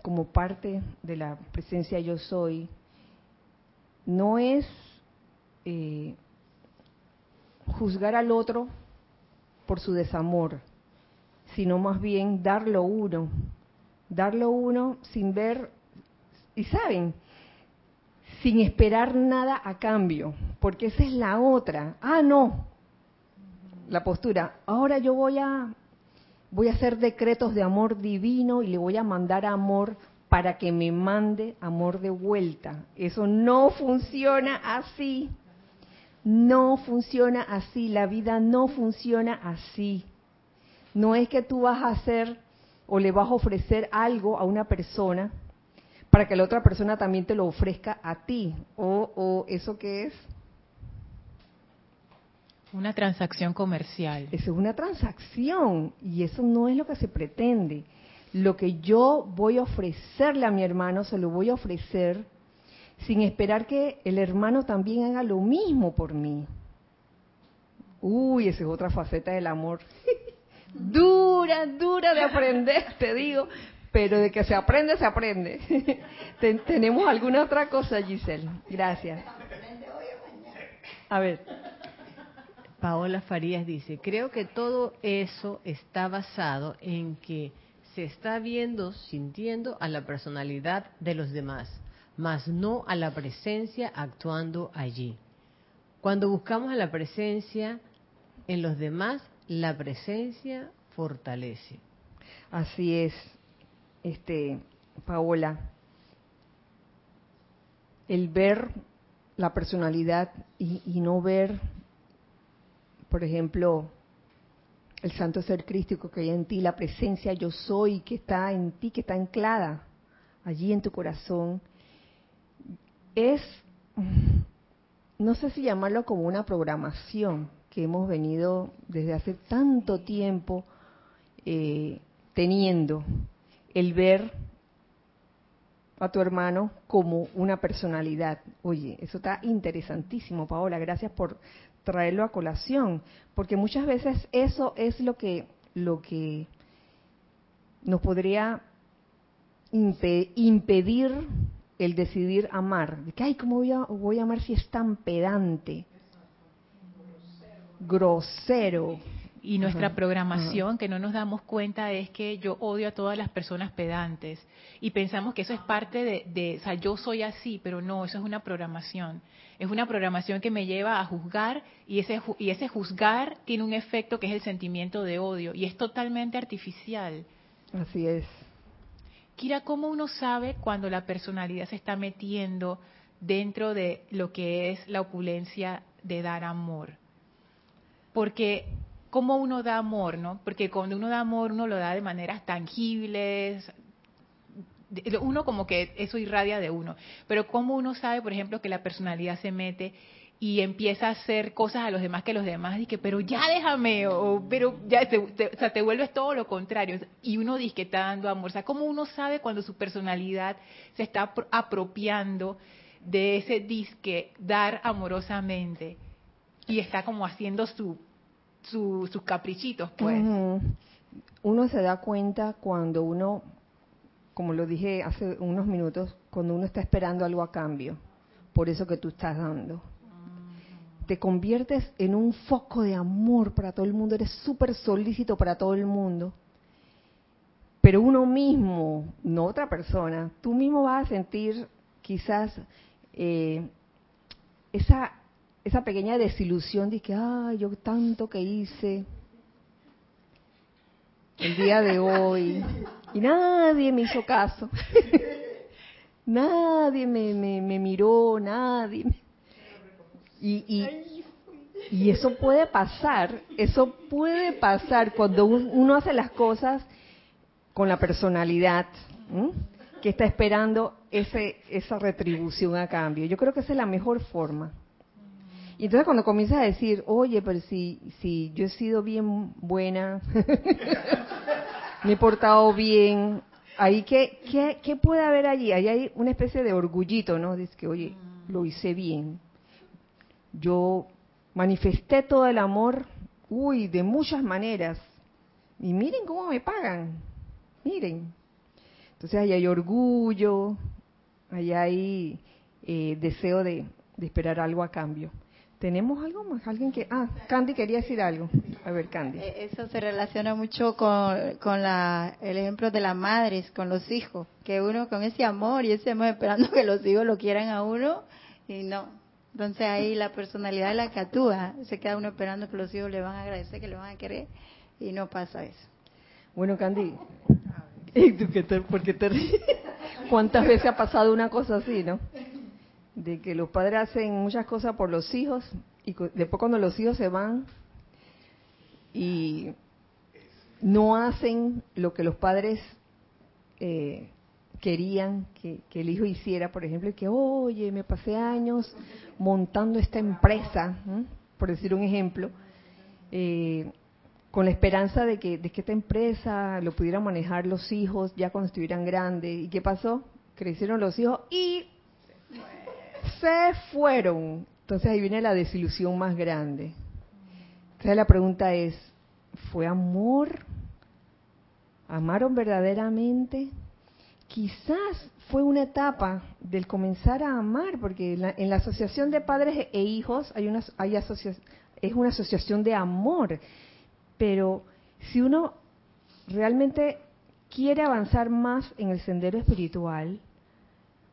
como parte de la presencia yo soy, no es eh, juzgar al otro por su desamor, sino más bien darlo uno, darlo uno sin ver, y saben, sin esperar nada a cambio, porque esa es la otra. Ah, no, la postura. Ahora yo voy a voy a hacer decretos de amor divino y le voy a mandar amor para que me mande amor de vuelta. Eso no funciona así. No funciona así, la vida no funciona así. No es que tú vas a hacer o le vas a ofrecer algo a una persona para que la otra persona también te lo ofrezca a ti. O, o eso que es una transacción comercial. Eso es una transacción y eso no es lo que se pretende. Lo que yo voy a ofrecerle a mi hermano, se lo voy a ofrecer sin esperar que el hermano también haga lo mismo por mí. Uy, esa es otra faceta del amor. dura, dura de aprender, te digo, pero de que se aprende, se aprende. ¿Tenemos alguna otra cosa, Giselle? Gracias. A ver. Paola Farías dice, creo que todo eso está basado en que se está viendo, sintiendo a la personalidad de los demás mas no a la presencia actuando allí. Cuando buscamos a la presencia en los demás, la presencia fortalece. Así es, este, Paola. El ver la personalidad y, y no ver, por ejemplo, el santo ser crístico que hay en ti, la presencia yo soy que está en ti, que está anclada allí en tu corazón, es, no sé si llamarlo como una programación que hemos venido desde hace tanto tiempo eh, teniendo, el ver a tu hermano como una personalidad. Oye, eso está interesantísimo, Paola. Gracias por traerlo a colación, porque muchas veces eso es lo que lo que nos podría impedir el decidir amar. De que, ay, ¿cómo voy a, voy a amar si es tan pedante? Grosero. Y nuestra programación, que no nos damos cuenta, es que yo odio a todas las personas pedantes. Y pensamos que eso es parte de, de, o sea, yo soy así, pero no, eso es una programación. Es una programación que me lleva a juzgar y ese, y ese juzgar tiene un efecto que es el sentimiento de odio y es totalmente artificial. Así es. Kira, ¿cómo uno sabe cuando la personalidad se está metiendo dentro de lo que es la opulencia de dar amor. Porque cómo uno da amor, ¿no? Porque cuando uno da amor, uno lo da de maneras tangibles, uno como que eso irradia de uno, pero cómo uno sabe, por ejemplo, que la personalidad se mete y empieza a hacer cosas a los demás que los demás que pero ya déjame o pero ya te, o sea te vuelves todo lo contrario y uno dice que está dando amor. O sea cómo uno sabe cuando su personalidad se está apropiando de ese disque dar amorosamente y está como haciendo su, sus caprichitos pues. Uno se da cuenta cuando uno como lo dije hace unos minutos cuando uno está esperando algo a cambio por eso que tú estás dando. Te conviertes en un foco de amor para todo el mundo, eres súper solícito para todo el mundo. Pero uno mismo, no otra persona, tú mismo vas a sentir quizás eh, esa, esa pequeña desilusión de que, ay, yo tanto que hice el día de hoy y nadie me hizo caso. nadie me, me, miró, nadie me y, y, eso puede pasar, eso puede pasar cuando uno hace las cosas con la personalidad que está esperando ese, esa retribución a cambio. Yo creo que esa es la mejor forma. Y entonces cuando comienzas a decir, oye, pero si, si yo he sido bien buena, me he portado bien, ahí ¿qué, qué, qué puede haber allí? Ahí hay una especie de orgullito, ¿no? Dice que, oye, lo hice bien yo manifesté todo el amor, uy, de muchas maneras. Y miren cómo me pagan, miren. Entonces ahí hay orgullo, ahí hay eh, deseo de, esperar algo a cambio. ¿Tenemos algo más? ¿Alguien que...? Ah, Candy quería decir algo. A ver, Candy. Eh, eso se relaciona mucho con, con la, el ejemplo de las madres, con los hijos. Que uno con ese amor y ese amor esperando que los hijos lo quieran a uno y no, entonces ahí la personalidad de la que actúa, se queda uno esperando que los hijos le van a agradecer, que le van a querer, y no pasa eso. Bueno, Candy, ¿y tú qué te, ¿por qué te ríes? ¿Cuántas veces ha pasado una cosa así, no? De que los padres hacen muchas cosas por los hijos y después cuando los hijos se van y no hacen lo que los padres eh, querían que, el hijo hiciera, por ejemplo, y que, oye, me pasé años montando esta empresa, por decir un ejemplo, eh, con la esperanza de que, de que esta empresa lo pudieran manejar los hijos ya cuando estuvieran grandes. ¿Y qué pasó? Crecieron los hijos y se fueron. Entonces ahí viene la desilusión más grande. Entonces la pregunta es, ¿fue amor? ¿Amaron verdaderamente? quizás fue una etapa del comenzar a amar, porque en la, asociación de padres e hijos hay una, hay es una asociación de amor, pero si uno realmente quiere avanzar más en el sendero espiritual,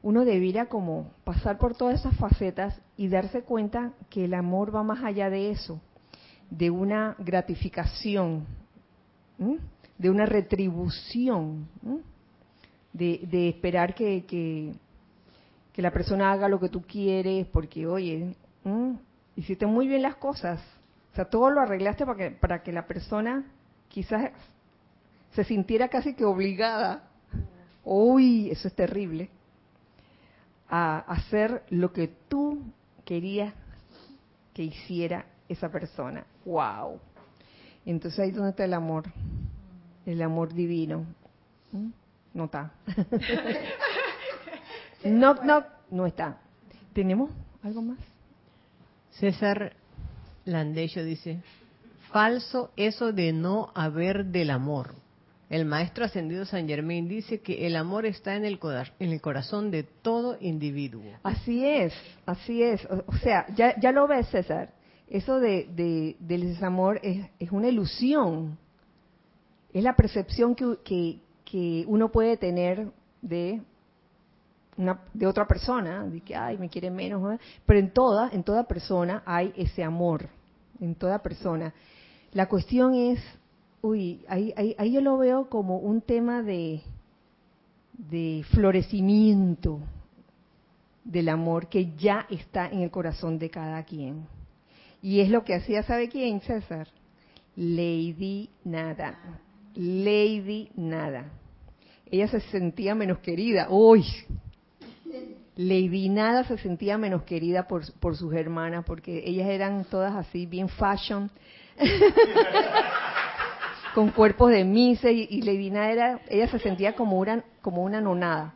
uno debería como pasar por todas esas facetas y darse cuenta que el amor va más allá de eso, de una gratificación, de una retribución de, esperar que, que, la persona haga lo que tú quieres, porque, oye, hiciste muy bien las cosas. O sea, todo lo arreglaste para que, para que la persona quizás se sintiera casi que obligada. Uy, eso es terrible. A hacer lo que tú querías que hiciera esa persona. ¡Wow! Entonces ahí es donde está el amor, el amor divino. No está. no, no, no está. ¿Tenemos algo más? César Landecho dice, falso eso de no haber del amor. El maestro ascendido San Germain dice que el amor está en el, en el corazón de todo individuo. Así es, así es. O, sea, ya, ya, lo ves, César. Eso de, de, del desamor es, es, una ilusión. Es la percepción que, que, que uno puede tener de una, de otra persona, de que ay me quiere menos, pero en toda en toda persona hay ese amor, en toda persona. La cuestión es, uy, ahí, ahí, yo lo veo como un tema de de florecimiento, del amor que ya está en el corazón de cada quien. Y es lo que hacía, ¿sabe quién, César? Lady Nada. Lady Nada. Ella se sentía menos querida. ¡Uy! Lady Nada se sentía menos querida por, por sus hermanas porque ellas eran todas así, bien fashion. con cuerpos de mise y, Nada era, ella se sentía como una, como una nonada.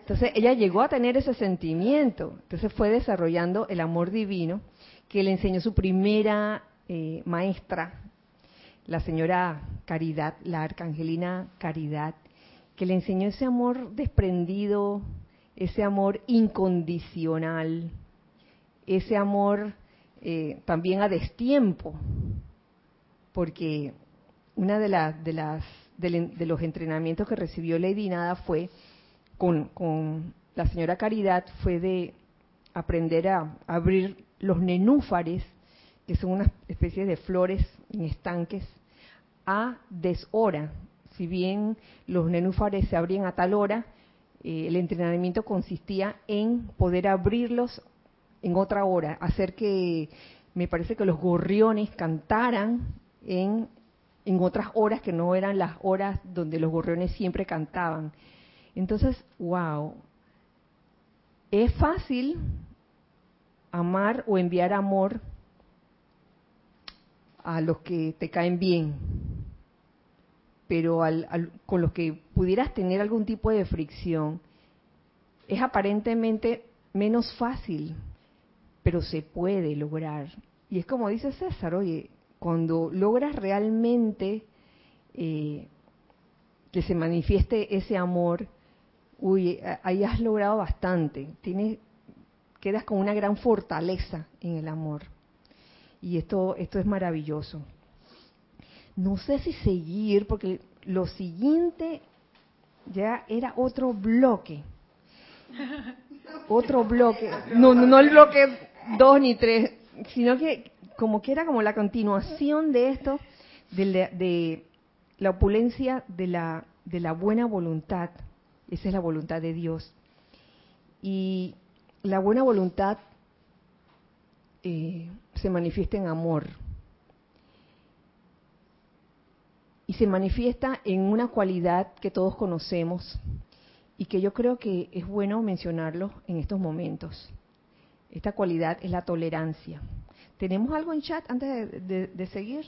Entonces ella llegó a tener ese sentimiento. Entonces fue desarrollando el amor divino que le enseñó su primera eh, maestra, la señora Caridad, la arcangelina Caridad, que le enseñó ese amor desprendido, ese amor incondicional, ese amor eh, también a destiempo, porque una de, las de, las, de, los entrenamientos que recibió Lady Nada fue con, con la señora Caridad, fue de aprender a abrir los nenúfares, que son unas especies de flores en estanques, a deshora. Si bien los nenúfares se abrían a tal hora, eh, el entrenamiento consistía en poder abrirlos en otra hora, hacer que, me parece que los gorriones cantaran en, en otras horas que no eran las horas donde los gorriones siempre cantaban. Entonces, wow, es fácil amar o enviar amor a los que te caen bien, pero con los que pudieras tener algún tipo de fricción, es aparentemente menos fácil, pero se puede lograr. Y es como dice César, oye, cuando logras realmente eh, que se manifieste ese amor, uy, ahí has logrado bastante. Tienes, quedas con una gran fortaleza en el amor. Y esto, esto es maravilloso. No sé si seguir, porque lo siguiente ya era otro bloque. Otro bloque. No, no el bloque dos ni tres, sino que como que era como la continuación de esto, de la, de la opulencia de la, de la buena voluntad. Esa es la voluntad de Dios. Y la buena voluntad eh, se manifiesta en amor. Y se manifiesta en una cualidad que todos conocemos y que yo creo que es bueno mencionarlo en estos momentos. Esta cualidad es la tolerancia. ¿Tenemos algo en chat antes de, de seguir?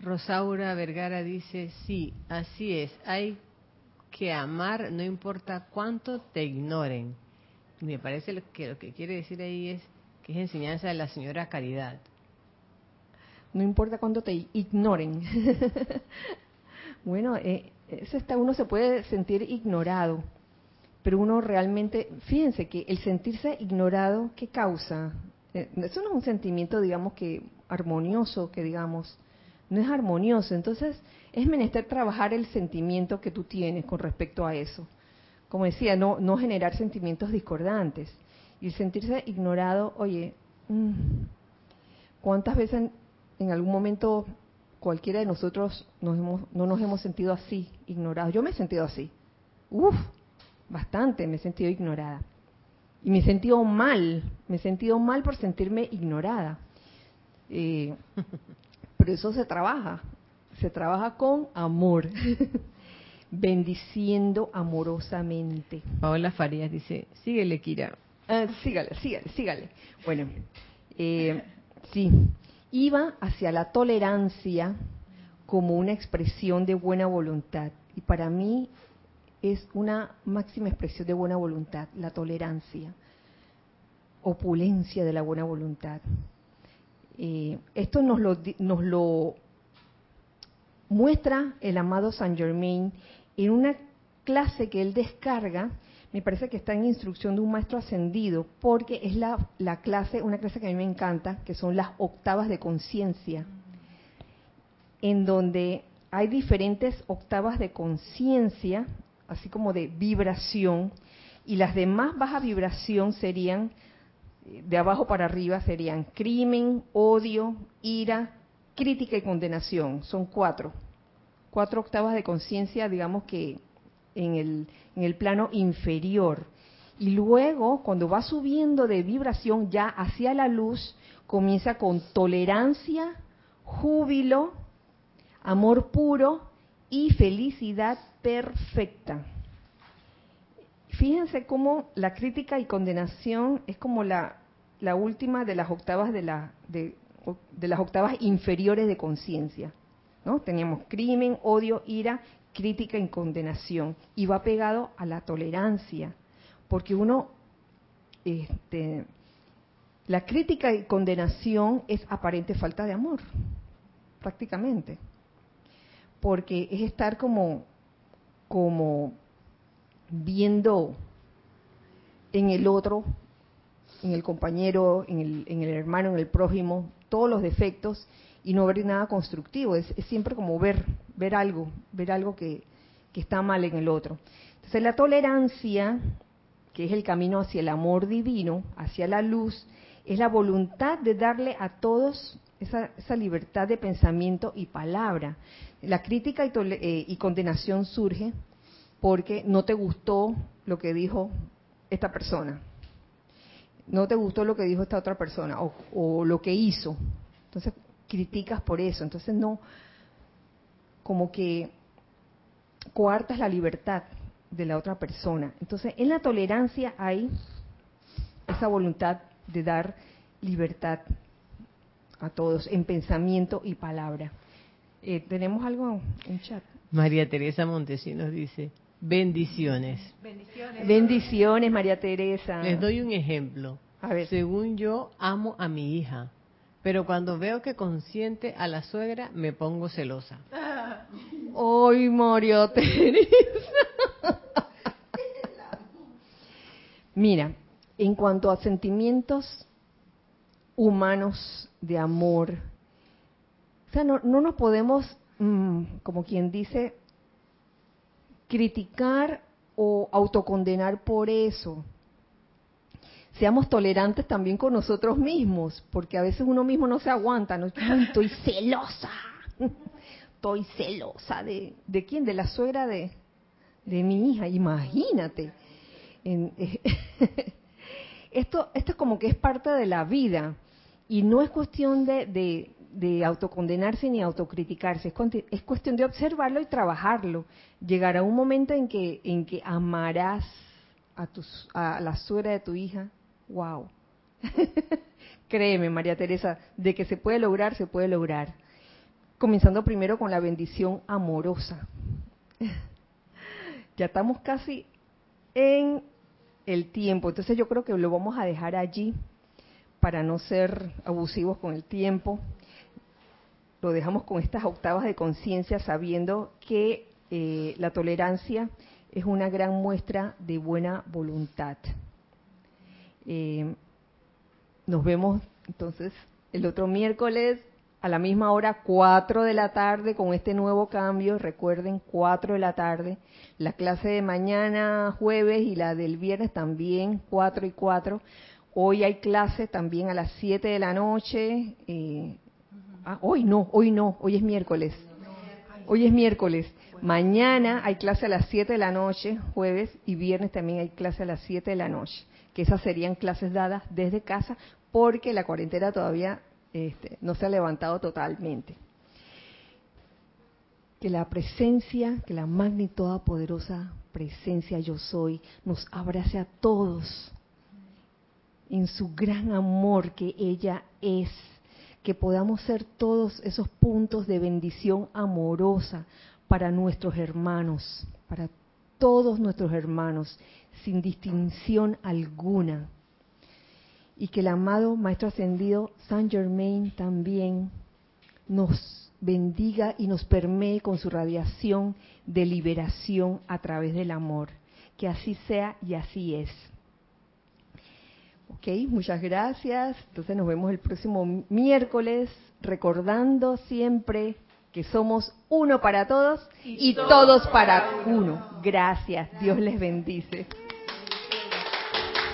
Rosaura Vergara dice, sí, así es, hay que amar no importa cuánto te ignoren me parece que lo que quiere decir ahí es que es enseñanza de la señora Caridad. No importa cuánto te ignoren. bueno, eh, está, uno se puede sentir ignorado, pero uno realmente, fíjense que el sentirse ignorado, ¿qué causa? Eh, eso no es un sentimiento, digamos, que armonioso, que digamos, no es armonioso. Entonces, es menester trabajar el sentimiento que tú tienes con respecto a eso como decía, no, no generar sentimientos discordantes. Y sentirse ignorado, oye, mm, ¿cuántas veces en, algún momento cualquiera de nosotros nos hemos, no nos hemos sentido así, ignorados? Yo me he sentido así. Uf, bastante me he sentido ignorada. Y me he sentido mal, me he sentido mal por sentirme ignorada. Eh, pero eso se trabaja, se trabaja con amor. bendiciendo amorosamente. Paola Farías dice, síguele, Kira. Ah, sígale, sígale, sígale. Bueno, eh, sí, iba hacia la tolerancia como una expresión de buena voluntad. Y para mí es una máxima expresión de buena voluntad, la tolerancia, opulencia de la buena voluntad. Eh, esto nos lo, nos lo muestra el amado Saint Germain en una clase que él descarga, me parece que está en instrucción de un maestro ascendido, porque es la, clase, una clase que a mí me encanta, que son las octavas de conciencia, en donde hay diferentes octavas de conciencia, así como de vibración, y las de más baja vibración serían, de abajo para arriba, serían crimen, odio, ira, crítica y condenación. Son cuatro cuatro octavas de conciencia, digamos que en el, en el plano inferior. Y luego, cuando va subiendo de vibración ya hacia la luz, comienza con tolerancia, júbilo, amor puro y felicidad perfecta. Fíjense cómo la crítica y condenación es como la, la última de las octavas de, la, de, las octavas inferiores de conciencia. ¿no? Teníamos crimen, odio, ira, crítica y condenación. Y va pegado a la tolerancia. Porque uno, este, la crítica y condenación es aparente falta de amor, prácticamente. Porque es estar como, como viendo en el otro, en el compañero, en el, en el hermano, en el prójimo, todos los defectos y no ver nada constructivo. Es, siempre como ver, ver algo, ver algo que, que está mal en el otro. Entonces la tolerancia, que es el camino hacia el amor divino, hacia la luz, es la voluntad de darle a todos esa, esa libertad de pensamiento y palabra. La crítica y, eh, y condenación surge porque no te gustó lo que dijo esta persona, no te gustó lo que dijo esta otra persona o, o, lo que hizo. Entonces criticas por eso. Entonces no, como que coartas la libertad de la otra persona. Entonces en la tolerancia hay esa voluntad de dar libertad a todos en pensamiento y palabra. Eh, ¿Tenemos algo en chat? María Teresa Montesinos dice, Bendiciones. Bendiciones. Bendiciones, María Teresa. Les doy un ejemplo. A ver. Según yo, amo a mi hija, pero cuando veo que consiente a la suegra, me pongo celosa. ¡Ay, María Teresa! Mira, en cuanto a sentimientos humanos de amor, o sea, no, no nos podemos, mm, como quien dice, criticar o autocondenar por eso. Seamos tolerantes también con nosotros mismos, porque a veces uno mismo no se aguanta, no estoy celosa, estoy celosa de, de quién, de la suegra de, de mi hija, imagínate. esto, esto es como que es parte de la vida y no es cuestión de, de autocondenarse ni autocriticarse, es, cuestión de observarlo y trabajarlo. Llegará un momento en que, en que amarás a, tus, a la suegra de tu hija. ¡Wow! Créeme, María Teresa, de que se puede lograr, se puede lograr. Comenzando primero con la bendición amorosa. ya estamos casi en el tiempo, entonces yo creo que lo vamos a dejar allí para no ser abusivos con el tiempo lo dejamos con estas octavas de conciencia sabiendo que eh, la tolerancia es una gran muestra de buena voluntad. Eh, nos vemos entonces el otro miércoles a la misma hora, 4 de la tarde, con este nuevo cambio. Recuerden, 4 de la tarde. La clase de mañana, jueves, y la del viernes también, 4 y 4. Hoy hay clase también a las 7 de la noche. Eh, Ah, hoy no, hoy no, hoy es miércoles. Hoy es miércoles. Mañana hay clase a las 7 de la noche, jueves, y viernes también hay clase a las 7 de la noche, que esas serían clases dadas desde casa porque la cuarentena todavía este, no se ha levantado totalmente. Que la presencia, que la magna y toda poderosa presencia yo soy, nos abrace a todos en su gran amor que ella es que podamos ser todos esos puntos de bendición amorosa para nuestros hermanos, para todos nuestros hermanos, sin distinción alguna. Y que el amado Maestro Ascendido Saint Germain también nos bendiga y nos permee con su radiación de liberación a través del amor. Que así sea y así es. Ok, muchas gracias. Entonces nos vemos el próximo miércoles, recordando siempre que somos uno para todos y, todos para uno. Gracias. Dios les bendice.